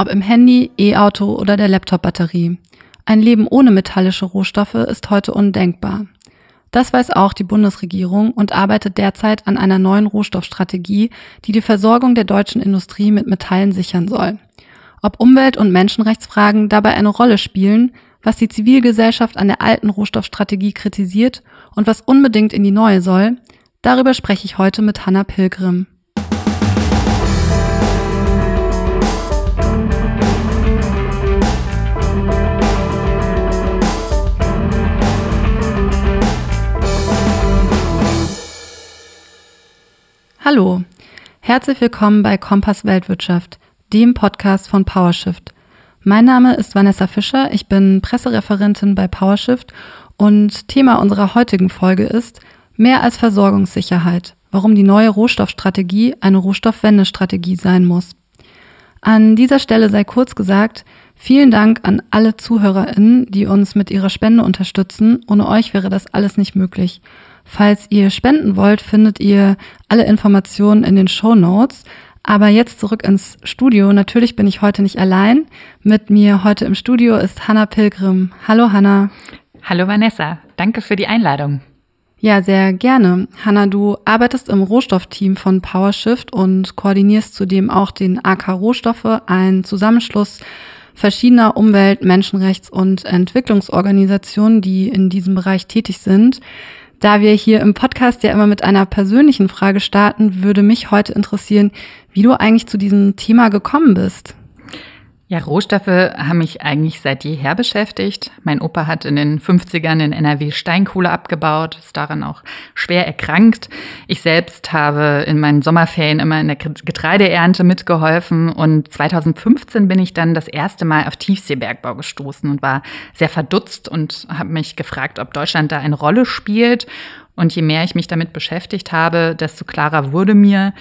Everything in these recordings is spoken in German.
ob im Handy, E-Auto oder der Laptop-Batterie. Ein Leben ohne metallische Rohstoffe ist heute undenkbar. Das weiß auch die Bundesregierung und arbeitet derzeit an einer neuen Rohstoffstrategie, die die Versorgung der deutschen Industrie mit Metallen sichern soll. Ob Umwelt- und Menschenrechtsfragen dabei eine Rolle spielen, was die Zivilgesellschaft an der alten Rohstoffstrategie kritisiert und was unbedingt in die neue soll, darüber spreche ich heute mit Hanna Pilgrim. Hallo, herzlich willkommen bei Kompass Weltwirtschaft, dem Podcast von PowerShift. Mein Name ist Vanessa Fischer, ich bin Pressereferentin bei PowerShift und Thema unserer heutigen Folge ist mehr als Versorgungssicherheit, warum die neue Rohstoffstrategie eine Rohstoffwendestrategie sein muss. An dieser Stelle sei kurz gesagt, vielen Dank an alle ZuhörerInnen, die uns mit ihrer Spende unterstützen. Ohne euch wäre das alles nicht möglich. Falls ihr spenden wollt, findet ihr alle Informationen in den Show Notes. Aber jetzt zurück ins Studio. Natürlich bin ich heute nicht allein. Mit mir heute im Studio ist Hanna Pilgrim. Hallo Hanna. Hallo Vanessa. Danke für die Einladung. Ja, sehr gerne. Hanna, du arbeitest im Rohstoffteam von PowerShift und koordinierst zudem auch den AK Rohstoffe, ein Zusammenschluss verschiedener Umwelt-, Menschenrechts- und Entwicklungsorganisationen, die in diesem Bereich tätig sind. Da wir hier im Podcast ja immer mit einer persönlichen Frage starten, würde mich heute interessieren, wie du eigentlich zu diesem Thema gekommen bist. Ja, Rohstoffe haben mich eigentlich seit jeher beschäftigt. Mein Opa hat in den 50ern in NRW Steinkohle abgebaut, ist daran auch schwer erkrankt. Ich selbst habe in meinen Sommerferien immer in der Getreideernte mitgeholfen und 2015 bin ich dann das erste Mal auf Tiefseebergbau gestoßen und war sehr verdutzt und habe mich gefragt, ob Deutschland da eine Rolle spielt. Und je mehr ich mich damit beschäftigt habe, desto klarer wurde mir,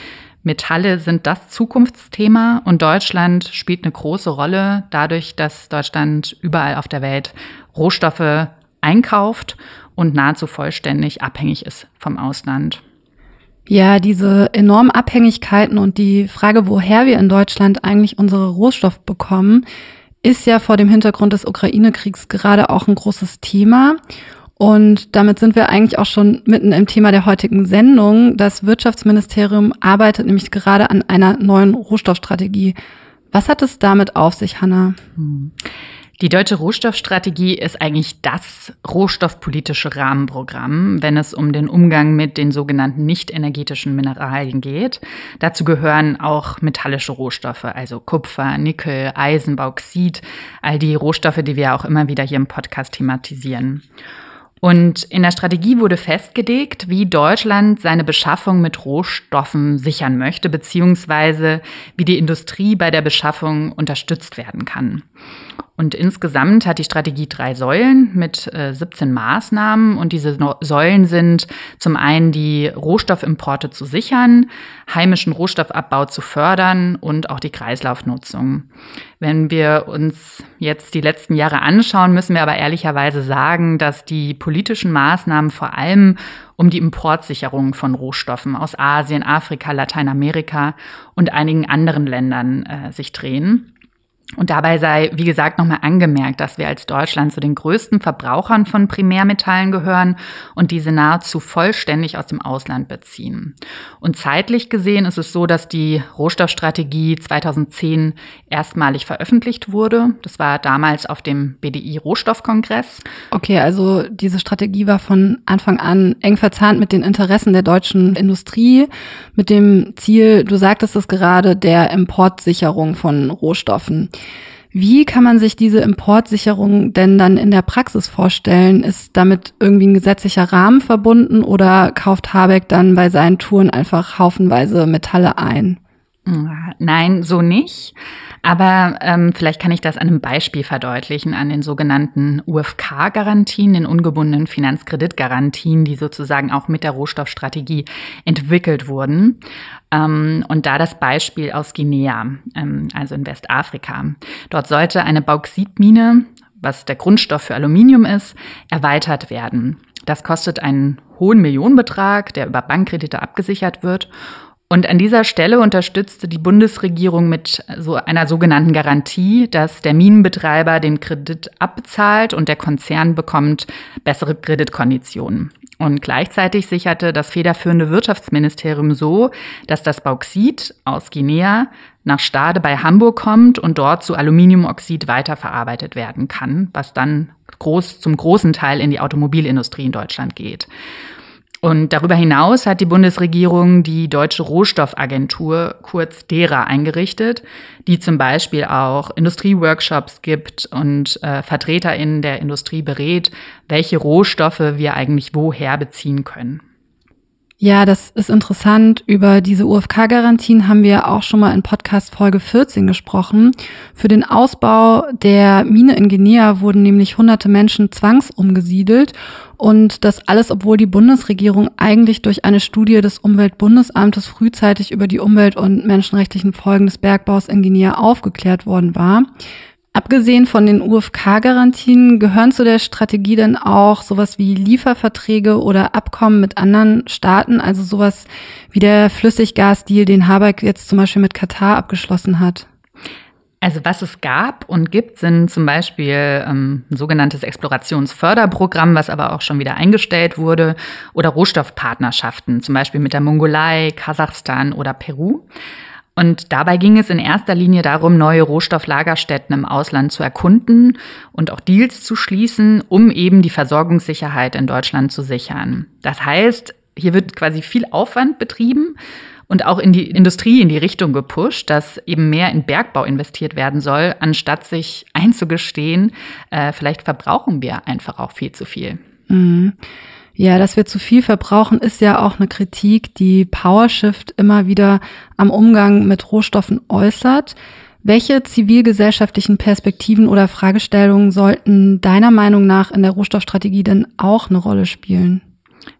Metalle sind das Zukunftsthema und Deutschland spielt eine große Rolle dadurch, dass Deutschland überall auf der Welt Rohstoffe einkauft und nahezu vollständig abhängig ist vom Ausland. Ja, diese enormen Abhängigkeiten und die Frage, woher wir in Deutschland eigentlich unsere Rohstoffe bekommen, ist ja vor dem Hintergrund des Ukraine-Kriegs gerade auch ein großes Thema. Und damit sind wir eigentlich auch schon mitten im Thema der heutigen Sendung. Das Wirtschaftsministerium arbeitet nämlich gerade an einer neuen Rohstoffstrategie. Was hat es damit auf sich, Hanna? Die deutsche Rohstoffstrategie ist eigentlich das rohstoffpolitische Rahmenprogramm, wenn es um den Umgang mit den sogenannten nicht energetischen Mineralien geht. Dazu gehören auch metallische Rohstoffe, also Kupfer, Nickel, Eisen, Bauxit, all die Rohstoffe, die wir auch immer wieder hier im Podcast thematisieren. Und in der Strategie wurde festgelegt, wie Deutschland seine Beschaffung mit Rohstoffen sichern möchte, beziehungsweise wie die Industrie bei der Beschaffung unterstützt werden kann. Und insgesamt hat die Strategie drei Säulen mit äh, 17 Maßnahmen. Und diese Säulen sind zum einen die Rohstoffimporte zu sichern, heimischen Rohstoffabbau zu fördern und auch die Kreislaufnutzung. Wenn wir uns jetzt die letzten Jahre anschauen, müssen wir aber ehrlicherweise sagen, dass die politischen Maßnahmen vor allem um die Importsicherung von Rohstoffen aus Asien, Afrika, Lateinamerika und einigen anderen Ländern äh, sich drehen. Und dabei sei, wie gesagt, nochmal angemerkt, dass wir als Deutschland zu den größten Verbrauchern von Primärmetallen gehören und diese nahezu vollständig aus dem Ausland beziehen. Und zeitlich gesehen ist es so, dass die Rohstoffstrategie 2010 erstmalig veröffentlicht wurde. Das war damals auf dem BDI Rohstoffkongress. Okay, also diese Strategie war von Anfang an eng verzahnt mit den Interessen der deutschen Industrie, mit dem Ziel, du sagtest es gerade, der Importsicherung von Rohstoffen. Wie kann man sich diese Importsicherung denn dann in der Praxis vorstellen? Ist damit irgendwie ein gesetzlicher Rahmen verbunden oder kauft Habeck dann bei seinen Touren einfach haufenweise Metalle ein? Nein, so nicht. Aber ähm, vielleicht kann ich das an einem Beispiel verdeutlichen, an den sogenannten UFK-Garantien, den ungebundenen Finanzkreditgarantien, die sozusagen auch mit der Rohstoffstrategie entwickelt wurden. Ähm, und da das Beispiel aus Guinea, ähm, also in Westafrika. Dort sollte eine Bauxitmine, was der Grundstoff für Aluminium ist, erweitert werden. Das kostet einen hohen Millionenbetrag, der über Bankkredite abgesichert wird. Und an dieser Stelle unterstützte die Bundesregierung mit so einer sogenannten Garantie, dass der Minenbetreiber den Kredit abbezahlt und der Konzern bekommt bessere Kreditkonditionen. Und gleichzeitig sicherte das federführende Wirtschaftsministerium so, dass das Bauxit aus Guinea nach Stade bei Hamburg kommt und dort zu Aluminiumoxid weiterverarbeitet werden kann, was dann groß, zum großen Teil in die Automobilindustrie in Deutschland geht. Und darüber hinaus hat die Bundesregierung die Deutsche Rohstoffagentur, kurz DERA, eingerichtet, die zum Beispiel auch Industrieworkshops gibt und äh, VertreterInnen der Industrie berät, welche Rohstoffe wir eigentlich woher beziehen können. Ja, das ist interessant. Über diese UFK-Garantien haben wir auch schon mal in Podcast Folge 14 gesprochen. Für den Ausbau der Mine in Guinea wurden nämlich hunderte Menschen zwangsumgesiedelt. Und das alles, obwohl die Bundesregierung eigentlich durch eine Studie des Umweltbundesamtes frühzeitig über die umwelt- und menschenrechtlichen Folgen des Bergbaus in Guinea aufgeklärt worden war. Abgesehen von den UFK-Garantien gehören zu der Strategie denn auch sowas wie Lieferverträge oder Abkommen mit anderen Staaten, also sowas wie der Flüssiggasdeal, den Habeck jetzt zum Beispiel mit Katar abgeschlossen hat. Also was es gab und gibt, sind zum Beispiel ähm, ein sogenanntes Explorationsförderprogramm, was aber auch schon wieder eingestellt wurde, oder Rohstoffpartnerschaften, zum Beispiel mit der Mongolei, Kasachstan oder Peru. Und dabei ging es in erster Linie darum, neue Rohstofflagerstätten im Ausland zu erkunden und auch Deals zu schließen, um eben die Versorgungssicherheit in Deutschland zu sichern. Das heißt, hier wird quasi viel Aufwand betrieben und auch in die Industrie in die Richtung gepusht, dass eben mehr in Bergbau investiert werden soll, anstatt sich einzugestehen, äh, vielleicht verbrauchen wir einfach auch viel zu viel. Mhm. Ja, dass wir zu viel verbrauchen, ist ja auch eine Kritik, die PowerShift immer wieder am Umgang mit Rohstoffen äußert. Welche zivilgesellschaftlichen Perspektiven oder Fragestellungen sollten deiner Meinung nach in der Rohstoffstrategie denn auch eine Rolle spielen?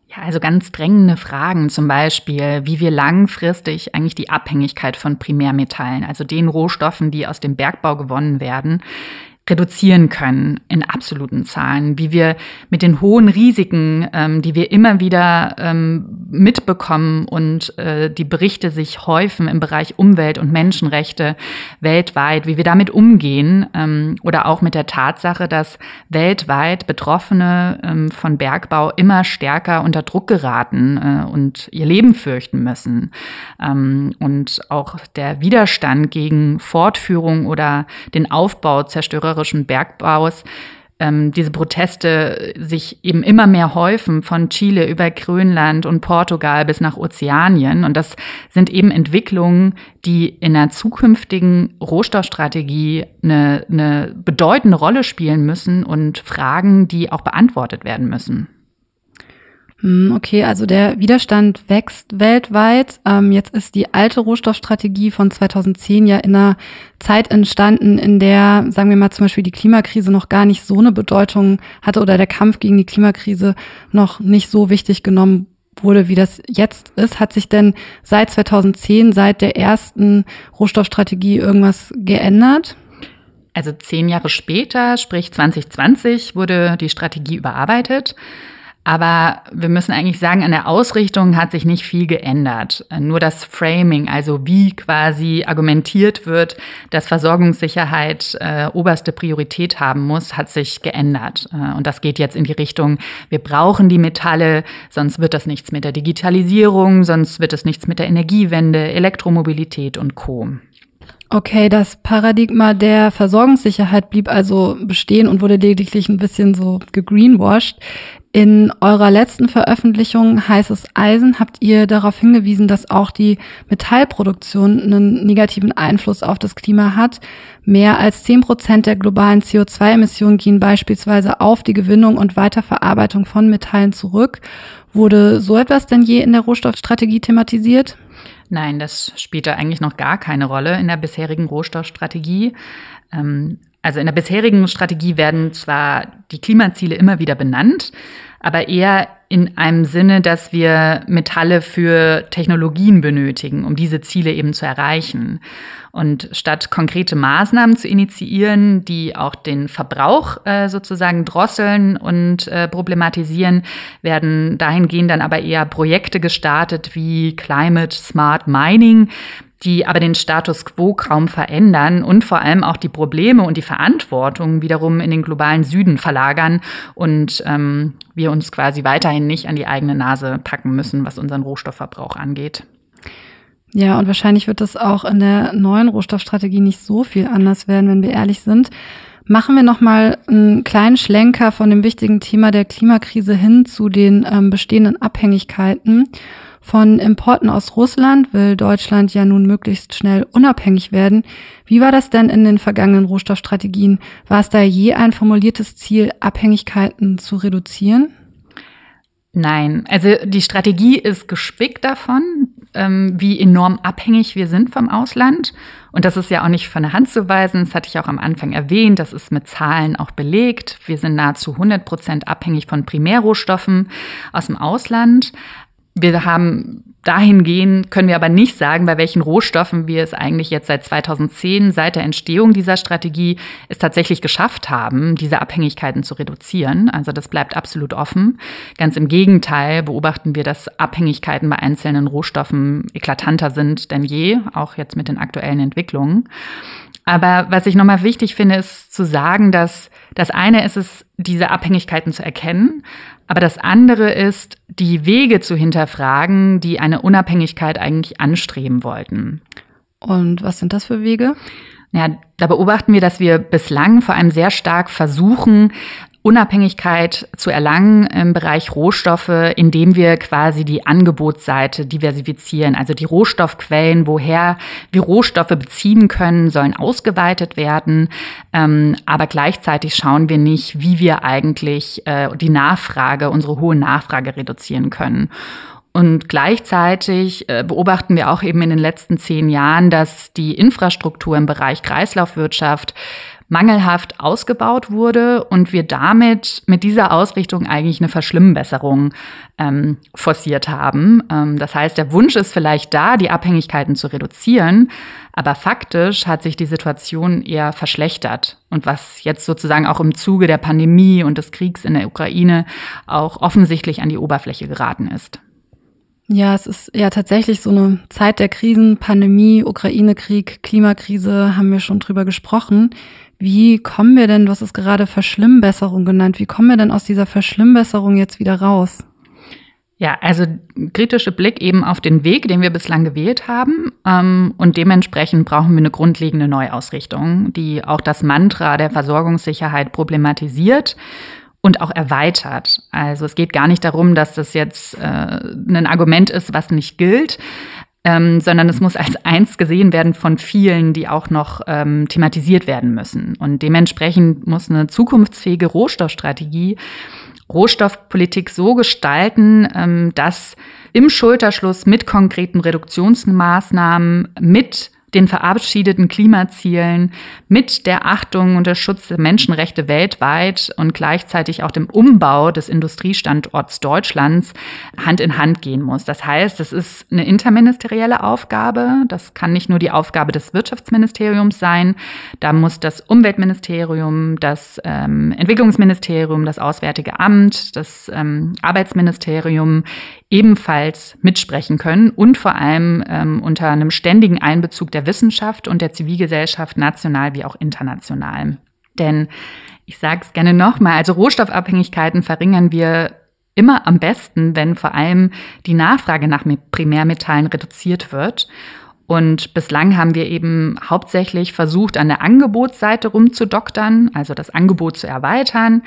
Ja, also ganz drängende Fragen, zum Beispiel, wie wir langfristig eigentlich die Abhängigkeit von Primärmetallen, also den Rohstoffen, die aus dem Bergbau gewonnen werden, reduzieren können in absoluten Zahlen, wie wir mit den hohen Risiken, ähm, die wir immer wieder ähm, mitbekommen und äh, die Berichte sich häufen im Bereich Umwelt und Menschenrechte weltweit, wie wir damit umgehen ähm, oder auch mit der Tatsache, dass weltweit Betroffene ähm, von Bergbau immer stärker unter Druck geraten äh, und ihr Leben fürchten müssen. Ähm, und auch der Widerstand gegen Fortführung oder den Aufbau zerstörerischen Bergbaus ähm, diese Proteste sich eben immer mehr häufen von Chile über Grönland und Portugal bis nach Ozeanien. Und das sind eben Entwicklungen, die in einer zukünftigen Rohstoffstrategie eine, eine bedeutende Rolle spielen müssen und Fragen, die auch beantwortet werden müssen. Hm, okay, also der Widerstand wächst weltweit. Ähm, jetzt ist die alte Rohstoffstrategie von 2010 ja in einer Zeit entstanden, in der, sagen wir mal zum Beispiel, die Klimakrise noch gar nicht so eine Bedeutung hatte oder der Kampf gegen die Klimakrise noch nicht so wichtig genommen wurde, wie das jetzt ist. Hat sich denn seit 2010, seit der ersten Rohstoffstrategie irgendwas geändert? Also zehn Jahre später, sprich 2020, wurde die Strategie überarbeitet. Aber wir müssen eigentlich sagen, an der Ausrichtung hat sich nicht viel geändert. Nur das Framing, also wie quasi argumentiert wird, dass Versorgungssicherheit äh, oberste Priorität haben muss, hat sich geändert. Äh, und das geht jetzt in die Richtung, wir brauchen die Metalle, sonst wird das nichts mit der Digitalisierung, sonst wird es nichts mit der Energiewende, Elektromobilität und Co. Okay, das Paradigma der Versorgungssicherheit blieb also bestehen und wurde lediglich ein bisschen so gegreenwashed. In eurer letzten Veröffentlichung Heißes Eisen habt ihr darauf hingewiesen, dass auch die Metallproduktion einen negativen Einfluss auf das Klima hat. Mehr als zehn Prozent der globalen CO2-Emissionen gehen beispielsweise auf die Gewinnung und Weiterverarbeitung von Metallen zurück. Wurde so etwas denn je in der Rohstoffstrategie thematisiert? Nein, das spielte eigentlich noch gar keine Rolle in der bisherigen Rohstoffstrategie. Ähm, also in der bisherigen Strategie werden zwar die Klimaziele immer wieder benannt, aber eher in einem Sinne, dass wir Metalle für Technologien benötigen, um diese Ziele eben zu erreichen. Und statt konkrete Maßnahmen zu initiieren, die auch den Verbrauch äh, sozusagen drosseln und äh, problematisieren, werden dahingehend dann aber eher Projekte gestartet wie Climate Smart Mining, die aber den Status quo kaum verändern und vor allem auch die Probleme und die Verantwortung wiederum in den globalen Süden verlagern und ähm, wir uns quasi weiterhin nicht an die eigene Nase packen müssen, was unseren Rohstoffverbrauch angeht. Ja, und wahrscheinlich wird das auch in der neuen Rohstoffstrategie nicht so viel anders werden, wenn wir ehrlich sind. Machen wir noch mal einen kleinen Schlenker von dem wichtigen Thema der Klimakrise hin zu den ähm, bestehenden Abhängigkeiten. Von Importen aus Russland will Deutschland ja nun möglichst schnell unabhängig werden. Wie war das denn in den vergangenen Rohstoffstrategien? War es da je ein formuliertes Ziel, Abhängigkeiten zu reduzieren? Nein, also die Strategie ist gespickt davon, ähm, wie enorm abhängig wir sind vom Ausland. Und das ist ja auch nicht von der Hand zu weisen. Das hatte ich auch am Anfang erwähnt. Das ist mit Zahlen auch belegt. Wir sind nahezu 100 Prozent abhängig von Primärrohstoffen aus dem Ausland. Wir haben dahingehend können wir aber nicht sagen, bei welchen Rohstoffen wir es eigentlich jetzt seit 2010, seit der Entstehung dieser Strategie, es tatsächlich geschafft haben, diese Abhängigkeiten zu reduzieren. Also das bleibt absolut offen. Ganz im Gegenteil beobachten wir, dass Abhängigkeiten bei einzelnen Rohstoffen eklatanter sind denn je, auch jetzt mit den aktuellen Entwicklungen. Aber was ich nochmal wichtig finde, ist zu sagen, dass das eine ist es, diese Abhängigkeiten zu erkennen. Aber das andere ist, die Wege zu hinterfragen, die eine Unabhängigkeit eigentlich anstreben wollten. Und was sind das für Wege? Ja, da beobachten wir, dass wir bislang vor allem sehr stark versuchen, Unabhängigkeit zu erlangen im Bereich Rohstoffe, indem wir quasi die Angebotsseite diversifizieren. Also die Rohstoffquellen, woher wir Rohstoffe beziehen können, sollen ausgeweitet werden. Ähm, aber gleichzeitig schauen wir nicht, wie wir eigentlich äh, die Nachfrage, unsere hohe Nachfrage reduzieren können. Und gleichzeitig äh, beobachten wir auch eben in den letzten zehn Jahren, dass die Infrastruktur im Bereich Kreislaufwirtschaft mangelhaft ausgebaut wurde und wir damit mit dieser Ausrichtung eigentlich eine Verschlimmbesserung ähm, forciert haben. Ähm, das heißt, der Wunsch ist vielleicht da, die Abhängigkeiten zu reduzieren, aber faktisch hat sich die Situation eher verschlechtert. Und was jetzt sozusagen auch im Zuge der Pandemie und des Kriegs in der Ukraine auch offensichtlich an die Oberfläche geraten ist. Ja, es ist ja tatsächlich so eine Zeit der Krisen, Pandemie, Ukraine-Krieg, Klimakrise, haben wir schon drüber gesprochen. Wie kommen wir denn, du hast es gerade Verschlimmbesserung genannt, wie kommen wir denn aus dieser Verschlimmbesserung jetzt wieder raus? Ja, also kritische Blick eben auf den Weg, den wir bislang gewählt haben. Ähm, und dementsprechend brauchen wir eine grundlegende Neuausrichtung, die auch das Mantra der Versorgungssicherheit problematisiert und auch erweitert. Also es geht gar nicht darum, dass das jetzt äh, ein Argument ist, was nicht gilt, ähm, sondern es muss als eins gesehen werden von vielen, die auch noch ähm, thematisiert werden müssen. Und dementsprechend muss eine zukunftsfähige Rohstoffstrategie Rohstoffpolitik so gestalten, ähm, dass im Schulterschluss mit konkreten Reduktionsmaßnahmen, mit den verabschiedeten Klimazielen mit der Achtung und der Schutz der Menschenrechte weltweit und gleichzeitig auch dem Umbau des Industriestandorts Deutschlands Hand in Hand gehen muss. Das heißt, es ist eine interministerielle Aufgabe. Das kann nicht nur die Aufgabe des Wirtschaftsministeriums sein. Da muss das Umweltministerium, das ähm, Entwicklungsministerium, das Auswärtige Amt, das ähm, Arbeitsministerium ebenfalls mitsprechen können und vor allem ähm, unter einem ständigen Einbezug der Wissenschaft und der Zivilgesellschaft national wie auch international. Denn ich sage es gerne nochmal, also Rohstoffabhängigkeiten verringern wir immer am besten, wenn vor allem die Nachfrage nach Primärmetallen reduziert wird. Und bislang haben wir eben hauptsächlich versucht, an der Angebotsseite rumzudoktern, also das Angebot zu erweitern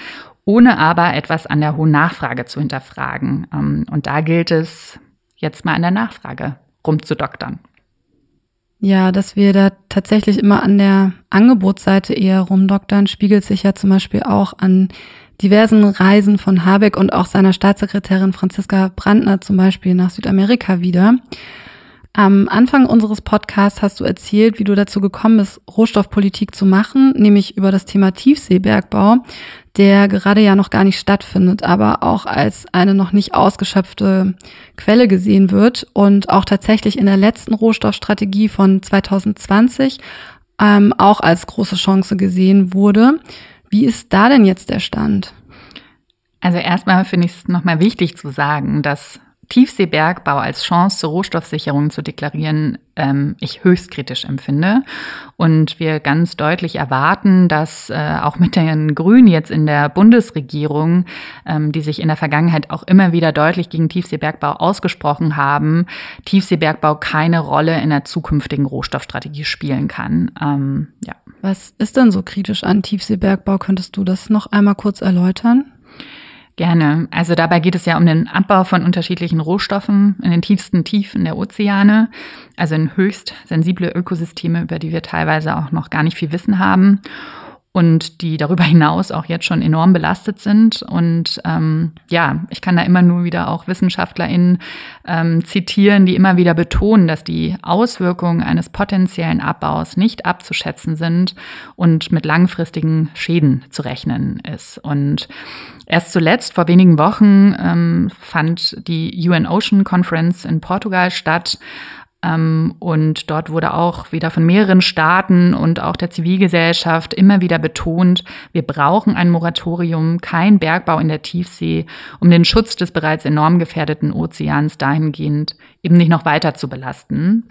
ohne aber etwas an der hohen Nachfrage zu hinterfragen. Ähm, und da gilt es, jetzt mal an der Nachfrage rumzudoktern. Ja, dass wir da tatsächlich immer an der Angebotsseite eher rumdoktern, spiegelt sich ja zum Beispiel auch an diversen Reisen von Habeck und auch seiner Staatssekretärin Franziska Brandner zum Beispiel nach Südamerika wieder. Am Anfang unseres Podcasts hast du erzählt, wie du dazu gekommen bist, Rohstoffpolitik zu machen, nämlich über das Thema Tiefseebergbau, der gerade ja noch gar nicht stattfindet, aber auch als eine noch nicht ausgeschöpfte Quelle gesehen wird und auch tatsächlich in der letzten Rohstoffstrategie von 2020 ähm, auch als große Chance gesehen wurde. Wie ist da denn jetzt der Stand? Also erstmal finde ich es nochmal wichtig zu sagen, dass Tiefseebergbau als Chance zur Rohstoffsicherung zu deklarieren, ähm, ich höchst kritisch empfinde. Und wir ganz deutlich erwarten, dass äh, auch mit den Grünen jetzt in der Bundesregierung, ähm, die sich in der Vergangenheit auch immer wieder deutlich gegen Tiefseebergbau ausgesprochen haben, Tiefseebergbau keine Rolle in der zukünftigen Rohstoffstrategie spielen kann. Ähm, ja. Was ist denn so kritisch an Tiefseebergbau? Könntest du das noch einmal kurz erläutern? Gerne. Also dabei geht es ja um den Abbau von unterschiedlichen Rohstoffen in den tiefsten Tiefen der Ozeane, also in höchst sensible Ökosysteme, über die wir teilweise auch noch gar nicht viel Wissen haben und die darüber hinaus auch jetzt schon enorm belastet sind. Und ähm, ja, ich kann da immer nur wieder auch WissenschaftlerInnen ähm, zitieren, die immer wieder betonen, dass die Auswirkungen eines potenziellen Abbaus nicht abzuschätzen sind und mit langfristigen Schäden zu rechnen ist. Und erst zuletzt, vor wenigen Wochen, ähm, fand die UN Ocean Conference in Portugal statt. Ähm, und dort wurde auch wieder von mehreren Staaten und auch der Zivilgesellschaft immer wieder betont, wir brauchen ein Moratorium, kein Bergbau in der Tiefsee, um den Schutz des bereits enorm gefährdeten Ozeans dahingehend eben nicht noch weiter zu belasten.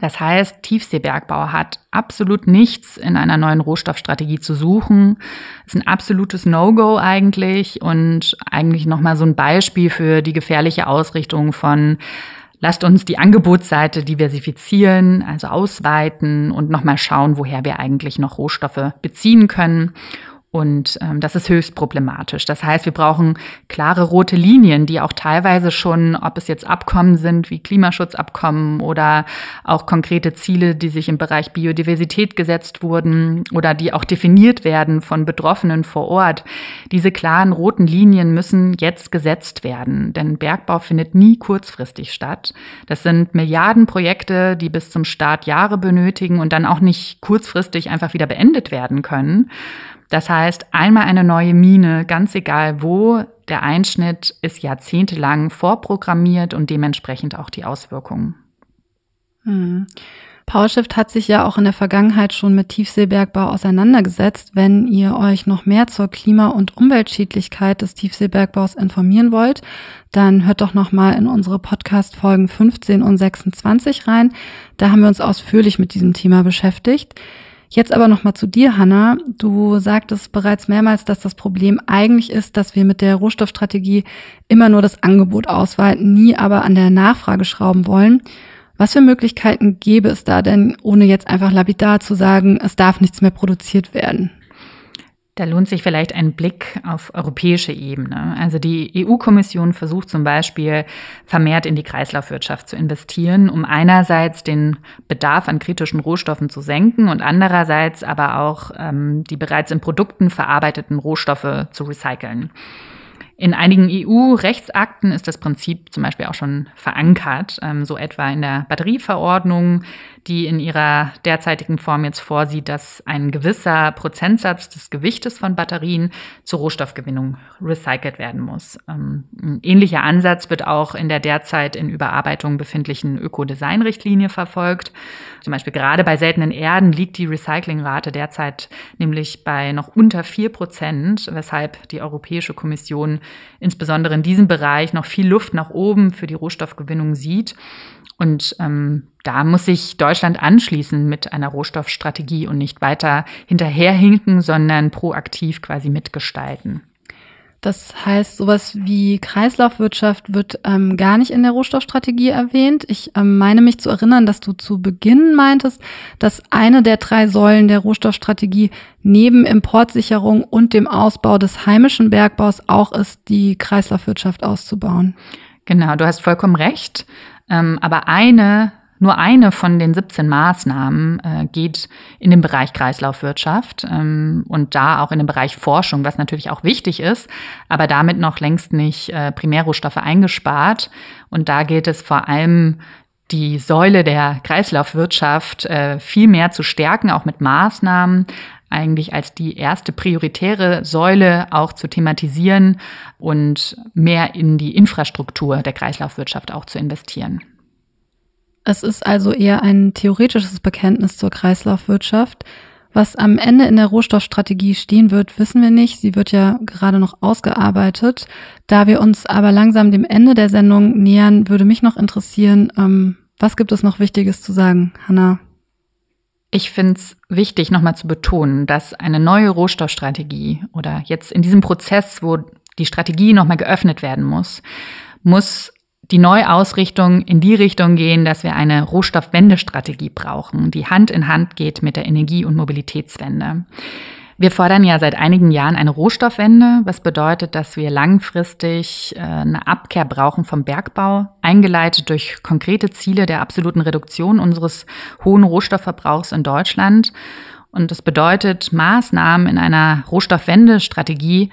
Das heißt, Tiefseebergbau hat absolut nichts in einer neuen Rohstoffstrategie zu suchen. Ist ein absolutes No-Go eigentlich und eigentlich nochmal so ein Beispiel für die gefährliche Ausrichtung von Lasst uns die Angebotsseite diversifizieren, also ausweiten und nochmal schauen, woher wir eigentlich noch Rohstoffe beziehen können und ähm, das ist höchst problematisch. Das heißt, wir brauchen klare rote Linien, die auch teilweise schon, ob es jetzt Abkommen sind wie Klimaschutzabkommen oder auch konkrete Ziele, die sich im Bereich Biodiversität gesetzt wurden oder die auch definiert werden von Betroffenen vor Ort. Diese klaren roten Linien müssen jetzt gesetzt werden, denn Bergbau findet nie kurzfristig statt. Das sind Milliardenprojekte, die bis zum Start Jahre benötigen und dann auch nicht kurzfristig einfach wieder beendet werden können. Das heißt, einmal eine neue Mine, ganz egal wo, der Einschnitt ist jahrzehntelang vorprogrammiert und dementsprechend auch die Auswirkungen. Hm. PowerShift hat sich ja auch in der Vergangenheit schon mit Tiefseebergbau auseinandergesetzt. Wenn ihr euch noch mehr zur Klima- und Umweltschädlichkeit des Tiefseebergbaus informieren wollt, dann hört doch noch mal in unsere Podcast Folgen 15 und 26 rein. Da haben wir uns ausführlich mit diesem Thema beschäftigt. Jetzt aber nochmal zu dir, Hanna. Du sagtest bereits mehrmals, dass das Problem eigentlich ist, dass wir mit der Rohstoffstrategie immer nur das Angebot ausweiten, nie aber an der Nachfrage schrauben wollen. Was für Möglichkeiten gäbe es da denn, ohne jetzt einfach lapidar zu sagen, es darf nichts mehr produziert werden? Da lohnt sich vielleicht ein Blick auf europäische Ebene. Also die EU-Kommission versucht zum Beispiel vermehrt in die Kreislaufwirtschaft zu investieren, um einerseits den Bedarf an kritischen Rohstoffen zu senken und andererseits aber auch ähm, die bereits in Produkten verarbeiteten Rohstoffe zu recyceln. In einigen EU-Rechtsakten ist das Prinzip zum Beispiel auch schon verankert, ähm, so etwa in der Batterieverordnung, die in ihrer derzeitigen Form jetzt vorsieht, dass ein gewisser Prozentsatz des Gewichtes von Batterien zur Rohstoffgewinnung recycelt werden muss. Ähm, ein ähnlicher Ansatz wird auch in der derzeit in Überarbeitung befindlichen Ökodesign-Richtlinie verfolgt. Zum Beispiel gerade bei seltenen Erden liegt die Recyclingrate derzeit nämlich bei noch unter vier Prozent, weshalb die Europäische Kommission insbesondere in diesem Bereich noch viel Luft nach oben für die Rohstoffgewinnung sieht. Und ähm, da muss sich Deutschland anschließen mit einer Rohstoffstrategie und nicht weiter hinterherhinken, sondern proaktiv quasi mitgestalten. Das heißt, sowas wie Kreislaufwirtschaft wird ähm, gar nicht in der Rohstoffstrategie erwähnt. Ich ähm, meine mich zu erinnern, dass du zu Beginn meintest, dass eine der drei Säulen der Rohstoffstrategie neben Importsicherung und dem Ausbau des heimischen Bergbaus auch ist, die Kreislaufwirtschaft auszubauen. Genau, du hast vollkommen recht. Ähm, aber eine nur eine von den 17 Maßnahmen äh, geht in den Bereich Kreislaufwirtschaft ähm, und da auch in den Bereich Forschung, was natürlich auch wichtig ist, aber damit noch längst nicht äh, Primärrohstoffe eingespart. Und da gilt es vor allem, die Säule der Kreislaufwirtschaft äh, viel mehr zu stärken, auch mit Maßnahmen, eigentlich als die erste prioritäre Säule auch zu thematisieren und mehr in die Infrastruktur der Kreislaufwirtschaft auch zu investieren. Es ist also eher ein theoretisches Bekenntnis zur Kreislaufwirtschaft. Was am Ende in der Rohstoffstrategie stehen wird, wissen wir nicht. Sie wird ja gerade noch ausgearbeitet. Da wir uns aber langsam dem Ende der Sendung nähern, würde mich noch interessieren, ähm, was gibt es noch Wichtiges zu sagen, Hanna? Ich finde es wichtig, nochmal zu betonen, dass eine neue Rohstoffstrategie oder jetzt in diesem Prozess, wo die Strategie nochmal geöffnet werden muss, muss die Neuausrichtung in die Richtung gehen, dass wir eine Rohstoffwendestrategie brauchen, die Hand in Hand geht mit der Energie- und Mobilitätswende. Wir fordern ja seit einigen Jahren eine Rohstoffwende, was bedeutet, dass wir langfristig äh, eine Abkehr brauchen vom Bergbau, eingeleitet durch konkrete Ziele der absoluten Reduktion unseres hohen Rohstoffverbrauchs in Deutschland. Und das bedeutet, Maßnahmen in einer Rohstoffwendestrategie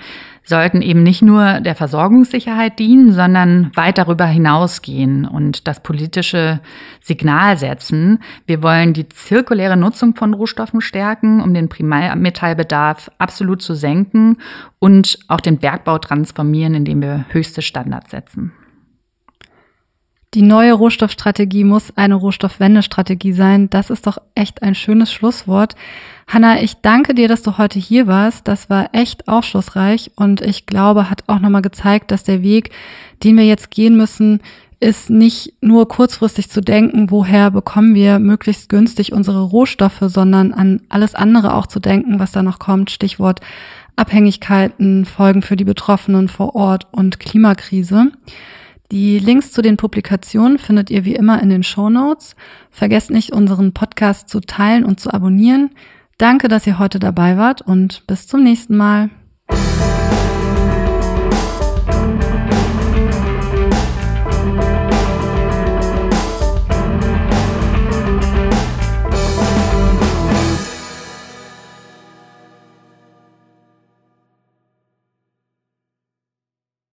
sollten eben nicht nur der Versorgungssicherheit dienen, sondern weit darüber hinausgehen und das politische Signal setzen. Wir wollen die zirkuläre Nutzung von Rohstoffen stärken, um den Primärmetallbedarf absolut zu senken und auch den Bergbau transformieren, indem wir höchste Standards setzen. Die neue Rohstoffstrategie muss eine Rohstoffwendestrategie sein. Das ist doch echt ein schönes Schlusswort. Hanna, ich danke dir, dass du heute hier warst. Das war echt aufschlussreich und ich glaube, hat auch nochmal gezeigt, dass der Weg, den wir jetzt gehen müssen, ist nicht nur kurzfristig zu denken, woher bekommen wir möglichst günstig unsere Rohstoffe, sondern an alles andere auch zu denken, was da noch kommt. Stichwort Abhängigkeiten, Folgen für die Betroffenen vor Ort und Klimakrise. Die Links zu den Publikationen findet ihr wie immer in den Show Notes. Vergesst nicht, unseren Podcast zu teilen und zu abonnieren. Danke, dass ihr heute dabei wart und bis zum nächsten Mal.